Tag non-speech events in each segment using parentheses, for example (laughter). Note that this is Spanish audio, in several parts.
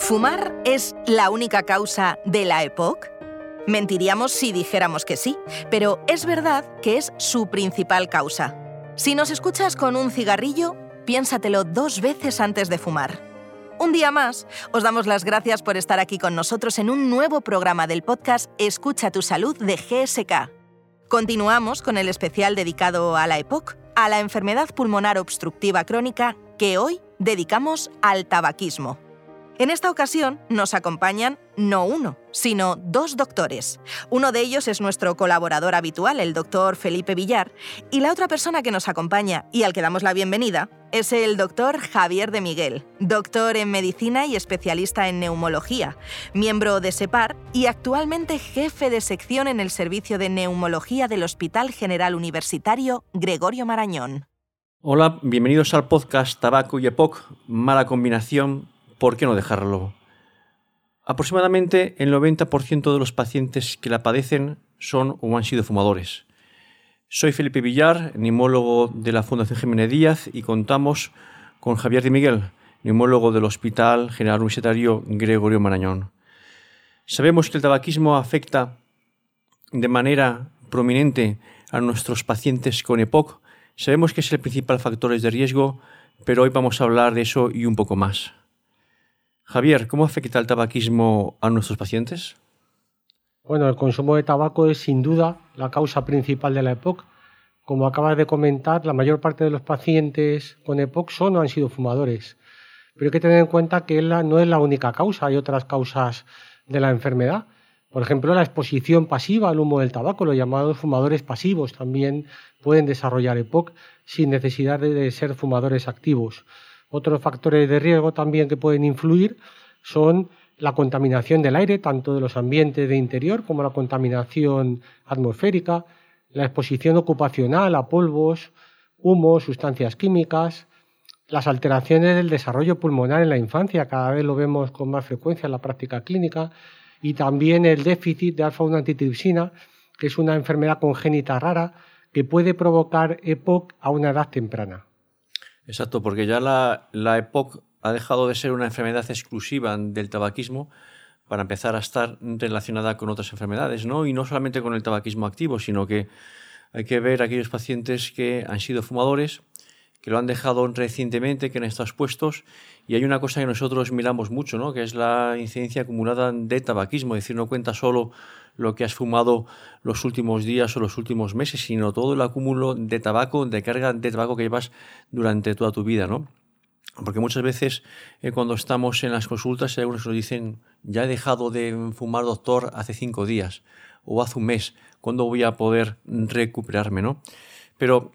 ¿Fumar es la única causa de la EPOC? Mentiríamos si dijéramos que sí, pero es verdad que es su principal causa. Si nos escuchas con un cigarrillo, piénsatelo dos veces antes de fumar. Un día más, os damos las gracias por estar aquí con nosotros en un nuevo programa del podcast Escucha tu salud de GSK. Continuamos con el especial dedicado a la EPOC, a la enfermedad pulmonar obstructiva crónica, que hoy dedicamos al tabaquismo. En esta ocasión nos acompañan no uno, sino dos doctores. Uno de ellos es nuestro colaborador habitual, el doctor Felipe Villar, y la otra persona que nos acompaña y al que damos la bienvenida es el doctor Javier de Miguel, doctor en medicina y especialista en neumología, miembro de SEPAR y actualmente jefe de sección en el Servicio de Neumología del Hospital General Universitario Gregorio Marañón. Hola, bienvenidos al podcast Tabaco y EPOC, mala combinación ¿por qué no dejarlo? Aproximadamente el 90% de los pacientes que la padecen son o han sido fumadores. Soy Felipe Villar, neumólogo de la Fundación Jiménez Díaz y contamos con Javier de Miguel, neumólogo del Hospital General Universitario Gregorio Marañón. Sabemos que el tabaquismo afecta de manera prominente a nuestros pacientes con EPOC. Sabemos que es el principal factor de riesgo, pero hoy vamos a hablar de eso y un poco más. Javier, ¿cómo afecta el tabaquismo a nuestros pacientes? Bueno, el consumo de tabaco es sin duda la causa principal de la EPOC. Como acabas de comentar, la mayor parte de los pacientes con EPOC son o han sido fumadores. Pero hay que tener en cuenta que no es la única causa, hay otras causas de la enfermedad. Por ejemplo, la exposición pasiva al humo del tabaco, los llamados fumadores pasivos, también pueden desarrollar EPOC sin necesidad de ser fumadores activos. Otros factores de riesgo también que pueden influir son la contaminación del aire, tanto de los ambientes de interior como la contaminación atmosférica, la exposición ocupacional a polvos, humos, sustancias químicas, las alteraciones del desarrollo pulmonar en la infancia, cada vez lo vemos con más frecuencia en la práctica clínica, y también el déficit de alfa-1 antitripsina, que es una enfermedad congénita rara que puede provocar EPOC a una edad temprana. Exacto, porque ya la, la EPOC ha dejado de ser una enfermedad exclusiva del tabaquismo para empezar a estar relacionada con otras enfermedades, ¿no? Y no solamente con el tabaquismo activo, sino que hay que ver aquellos pacientes que han sido fumadores, que lo han dejado recientemente, que han estado expuestos, y hay una cosa que nosotros miramos mucho, ¿no? que es la incidencia acumulada de tabaquismo, es decir, no cuenta solo lo que has fumado los últimos días o los últimos meses, sino todo el acúmulo de tabaco, de carga de tabaco que llevas durante toda tu vida, ¿no? Porque muchas veces eh, cuando estamos en las consultas, algunos nos dicen, ya he dejado de fumar, doctor, hace cinco días o hace un mes, ¿cuándo voy a poder recuperarme? ¿no? Pero,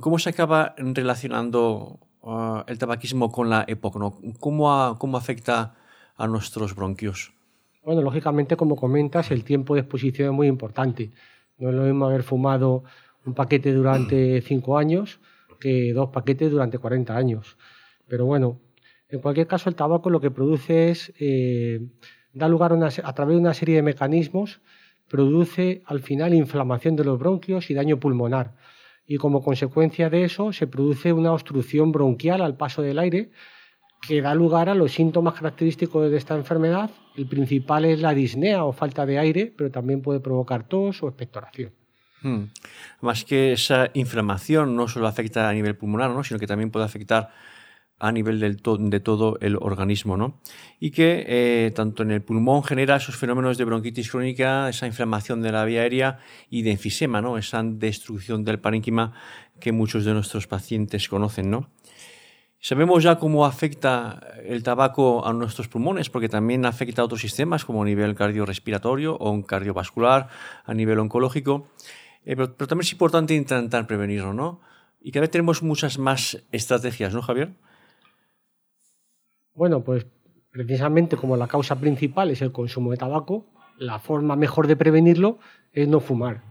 ¿cómo se acaba relacionando uh, el tabaquismo con la época? ¿no? ¿Cómo, ¿Cómo afecta a nuestros bronquios? Bueno, lógicamente, como comentas, el tiempo de exposición es muy importante. No es lo mismo haber fumado un paquete durante (clears throat) cinco años que dos paquetes durante 40 años. Pero bueno, en cualquier caso, el tabaco lo que produce es, eh, da lugar a, a través de una serie de mecanismos, produce al final inflamación de los bronquios y daño pulmonar. Y como consecuencia de eso se produce una obstrucción bronquial al paso del aire que da lugar a los síntomas característicos de esta enfermedad. El principal es la disnea o falta de aire, pero también puede provocar tos o expectoración. Hmm. Más que esa inflamación no solo afecta a nivel pulmonar, ¿no? sino que también puede afectar a nivel de todo el organismo, ¿no? Y que eh, tanto en el pulmón genera esos fenómenos de bronquitis crónica, esa inflamación de la vía aérea y de enfisema, ¿no? Esa destrucción del parénquima que muchos de nuestros pacientes conocen, ¿no? Sabemos ya cómo afecta el tabaco a nuestros pulmones, porque también afecta a otros sistemas como a nivel cardiorrespiratorio o cardiovascular, a nivel oncológico. Eh, pero, también es importante intentar prevenirlo, ¿no? Y cada vez tenemos muchas más estrategias, ¿no, Javier? Bueno, pues precisamente como la causa principal es el consumo de tabaco, la forma mejor de prevenirlo es no fumar.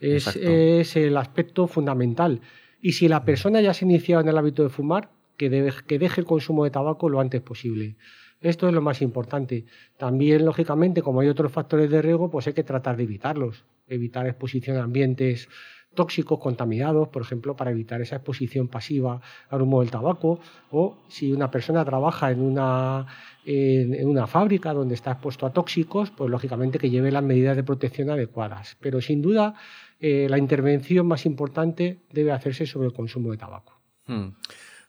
Es, es, el aspecto fundamental. Y si la persona ya se ha iniciado en el hábito de fumar, que, deje el consumo de tabaco lo antes posible. Esto es lo más importante. También, lógicamente, como hay otros factores de riesgo, pues hay que tratar de evitarlos. Evitar exposición a ambientes tóxicos contaminados, por ejemplo, para evitar esa exposición pasiva al humo del tabaco, o si una persona trabaja en una, en, una fábrica donde está expuesto a tóxicos, pues lógicamente que lleve las medidas de protección adecuadas. Pero sin duda, eh, la intervención más importante debe hacerse sobre el consumo de tabaco. Hmm.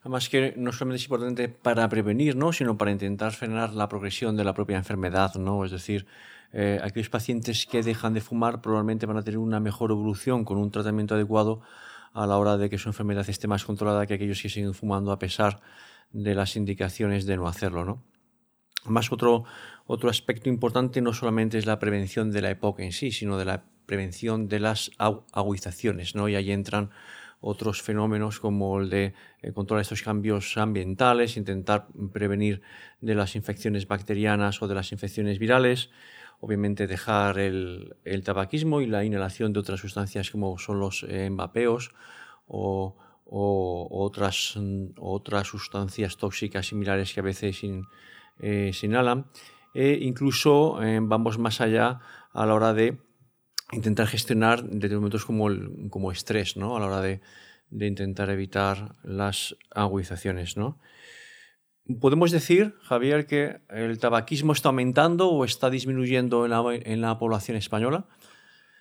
Además que no solamente es importante para prevenir, ¿no? sino para intentar frenar la progresión de la propia enfermedad. ¿no? Es decir, eh, aquellos pacientes que dejan de fumar probablemente van a tener una mejor evolución con un tratamiento adecuado a la hora de que su enfermedad esté más controlada que aquellos que siguen fumando a pesar de las indicaciones de no hacerlo. ¿no? Más otro, otro aspecto importante no solamente es la prevención de la EPOC en sí, sino de la prevención de las aguizaciones. ¿no? Y ahí entran otros fenómenos como el de eh, controlar estos cambios ambientales, intentar prevenir de las infecciones bacterianas o de las infecciones virales, obviamente dejar el, tabaquismo y la inhalación de otras sustancias como son los eh, embapeos o, otras, otras sustancias tóxicas similares que a veces eh, se inhalan. E incluso vamos más allá a la hora de intentar gestionar momentos como, el, como estrés, ¿no? A la hora de, de, intentar evitar las agudizaciones, ¿no? ¿Podemos decir, Javier, que el tabaquismo está aumentando o está disminuyendo en la, en la población española?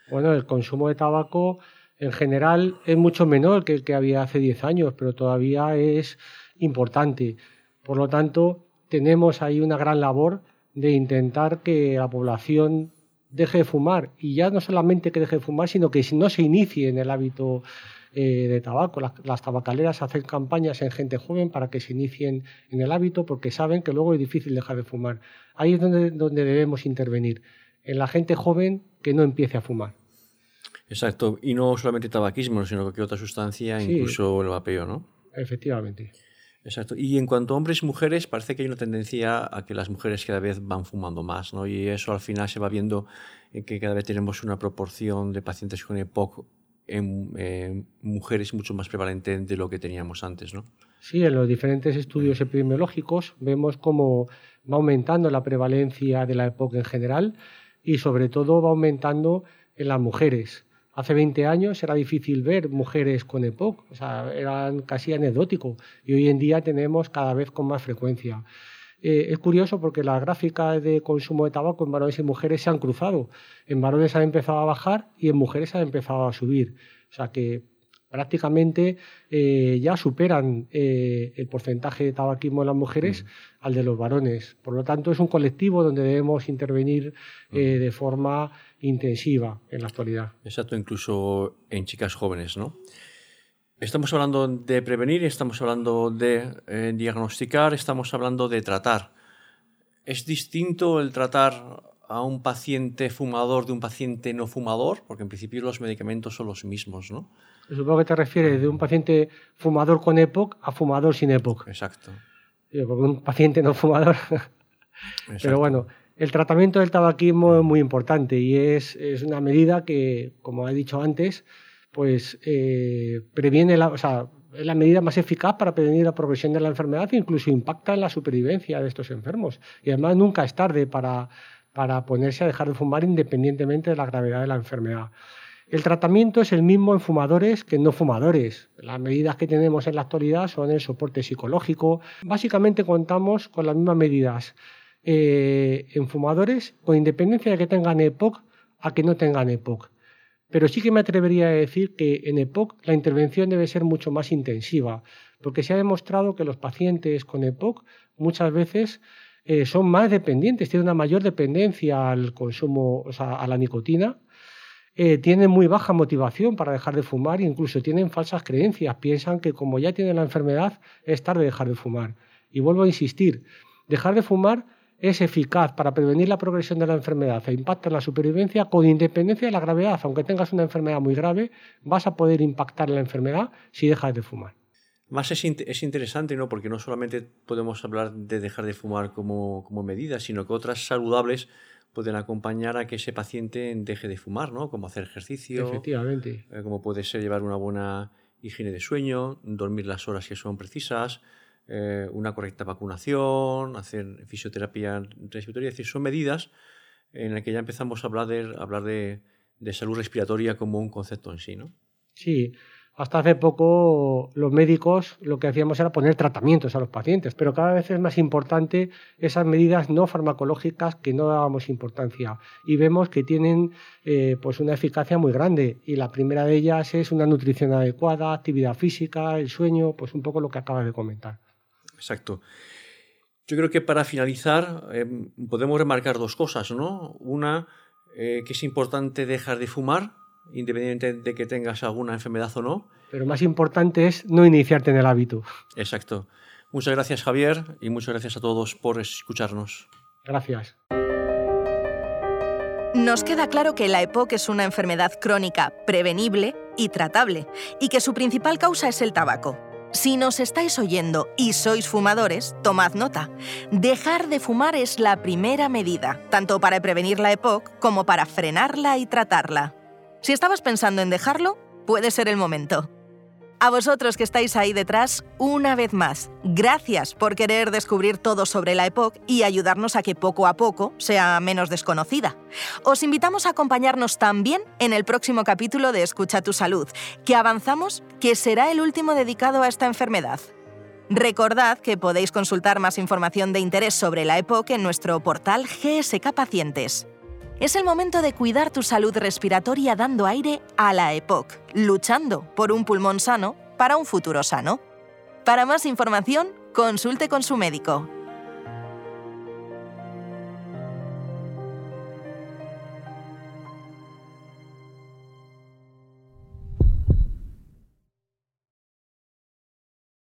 Bueno, el consumo de tabaco en general es mucho menor que el que había hace 10 años, pero todavía es importante. Por lo tanto, tenemos ahí una gran labor de intentar que la población deje de fumar y ya no solamente que deje de fumar, sino que no se inicie en el hábito eh, de tabaco. Las, tabacaleras hacen campañas en gente joven para que se inicien en el hábito porque saben que luego es difícil dejar de fumar. Ahí es donde, donde debemos intervenir, en la gente joven que no empiece a fumar. Exacto, y no solamente tabaquismo, sino cualquier otra sustancia, incluso el vapeo, ¿no? Efectivamente. Exacto. Y en cuanto a hombres y mujeres, parece que hay una tendencia a que las mujeres cada vez van fumando más, ¿no? Y eso al final se va viendo en que cada vez tenemos una proporción de pacientes con EPOC en mujeres mucho más prevalente de lo que teníamos antes, ¿no? Sí, en los diferentes estudios epidemiológicos vemos cómo va aumentando la prevalencia de la EPOC en general y sobre todo va aumentando en las mujeres. Hace 20 años era difícil ver mujeres con EPOC, o sea, eran casi anecdótico y hoy en día tenemos cada vez con más frecuencia. Eh, es curioso porque las gráficas de consumo de tabaco en varones y mujeres se han cruzado. En varones han empezado a bajar y en mujeres han empezado a subir. O sea que prácticamente eh, ya superan eh, el porcentaje de tabaquismo en las mujeres mm. al de los varones. Por lo tanto, es un colectivo donde debemos intervenir mm. de forma intensiva en la actualidad. Exacto, incluso en chicas jóvenes, ¿no? Estamos hablando de prevenir, estamos hablando de eh, diagnosticar, estamos hablando de tratar. ¿Es distinto el tratar a un paciente fumador de un paciente no fumador? Porque en principio los medicamentos son los mismos, ¿no? Supongo que te refieres de un paciente fumador con EPOC a fumador sin EPOC. Exacto. un paciente no fumador. (laughs) Pero bueno, el tratamiento del tabaquismo es muy importante y es, una medida que, como he dicho antes, pues eh, previene la, o sea, es la medida más eficaz para prevenir la progresión de la enfermedad e incluso impacta en la supervivencia de estos enfermos. Y además nunca es tarde para, para ponerse a dejar de fumar independientemente de la gravedad de la enfermedad. El tratamiento es el mismo en fumadores que en no fumadores. Las medidas que tenemos en la actualidad son el soporte psicológico. Básicamente contamos con las mismas medidas eh, en fumadores, con independencia de que tengan EPOC a que no tengan EPOC. Pero sí que me atrevería a decir que en EPOC la intervención debe ser mucho más intensiva, porque se ha demostrado que los pacientes con EPOC muchas veces eh, son más dependientes, tienen una mayor dependencia al consumo, o sea, a la nicotina, eh, tienen muy baja motivación para dejar de fumar e incluso tienen falsas creencias, piensan que como ya tienen la enfermedad es tarde dejar de fumar. Y vuelvo a insistir, dejar de fumar es eficaz para prevenir la progresión de la enfermedad e impacta en la supervivencia con independencia de la gravedad. Aunque tengas una enfermedad muy grave, vas a poder impactar en la enfermedad si dejas de fumar. Más es, es interesante, ¿no? Porque no solamente podemos hablar de dejar de fumar como, como medida, sino que otras saludables pueden acompañar a que ese paciente deje de fumar, ¿no? Como hacer ejercicio. Efectivamente. Eh, como puede ser llevar una buena higiene de sueño, dormir las horas que son precisas, eh, una correcta vacunación, hacer fisioterapia respiratoria, es decir, son medidas en las que ya empezamos a hablar de, hablar de, salud respiratoria como un concepto en sí, ¿no? Sí, hasta hace poco los médicos lo que hacíamos era poner tratamientos a los pacientes, pero cada vez es más importante esas medidas no farmacológicas que no dábamos importancia y vemos que tienen eh, pues una eficacia muy grande y la primera de ellas es una nutrición adecuada, actividad física, el sueño, pues un poco lo que acaba de comentar. Exacto. Yo creo que para finalizar eh, podemos remarcar dos cosas, ¿no? Una, eh, que es importante dejar de fumar, independientemente de que tengas alguna enfermedad o no. Pero más importante es no iniciarte en el hábito. Exacto. Muchas gracias Javier y muchas gracias a todos por escucharnos. Gracias. Nos queda claro que la EPOC es una enfermedad crónica prevenible y tratable y que su principal causa es el tabaco. Si nos estáis oyendo y sois fumadores, tomad nota. Dejar de fumar es la primera medida, tanto para prevenir la EPOC como para frenarla y tratarla. Si estabas pensando en dejarlo, puede ser el momento. A vosotros que estáis ahí detrás, una vez más, gracias por querer descubrir todo sobre la EPOC y ayudarnos a que poco a poco sea menos desconocida. Os invitamos a acompañarnos también en el próximo capítulo de Escucha tu Salud, que avanzamos que será el último dedicado a esta enfermedad. Recordad que podéis consultar más información de interés sobre la EPOC en nuestro portal GSK Pacientes. Es el momento de cuidar tu salud respiratoria dando aire a la EPOC, luchando por un pulmón sano para un futuro sano. Para más información, consulte con su médico.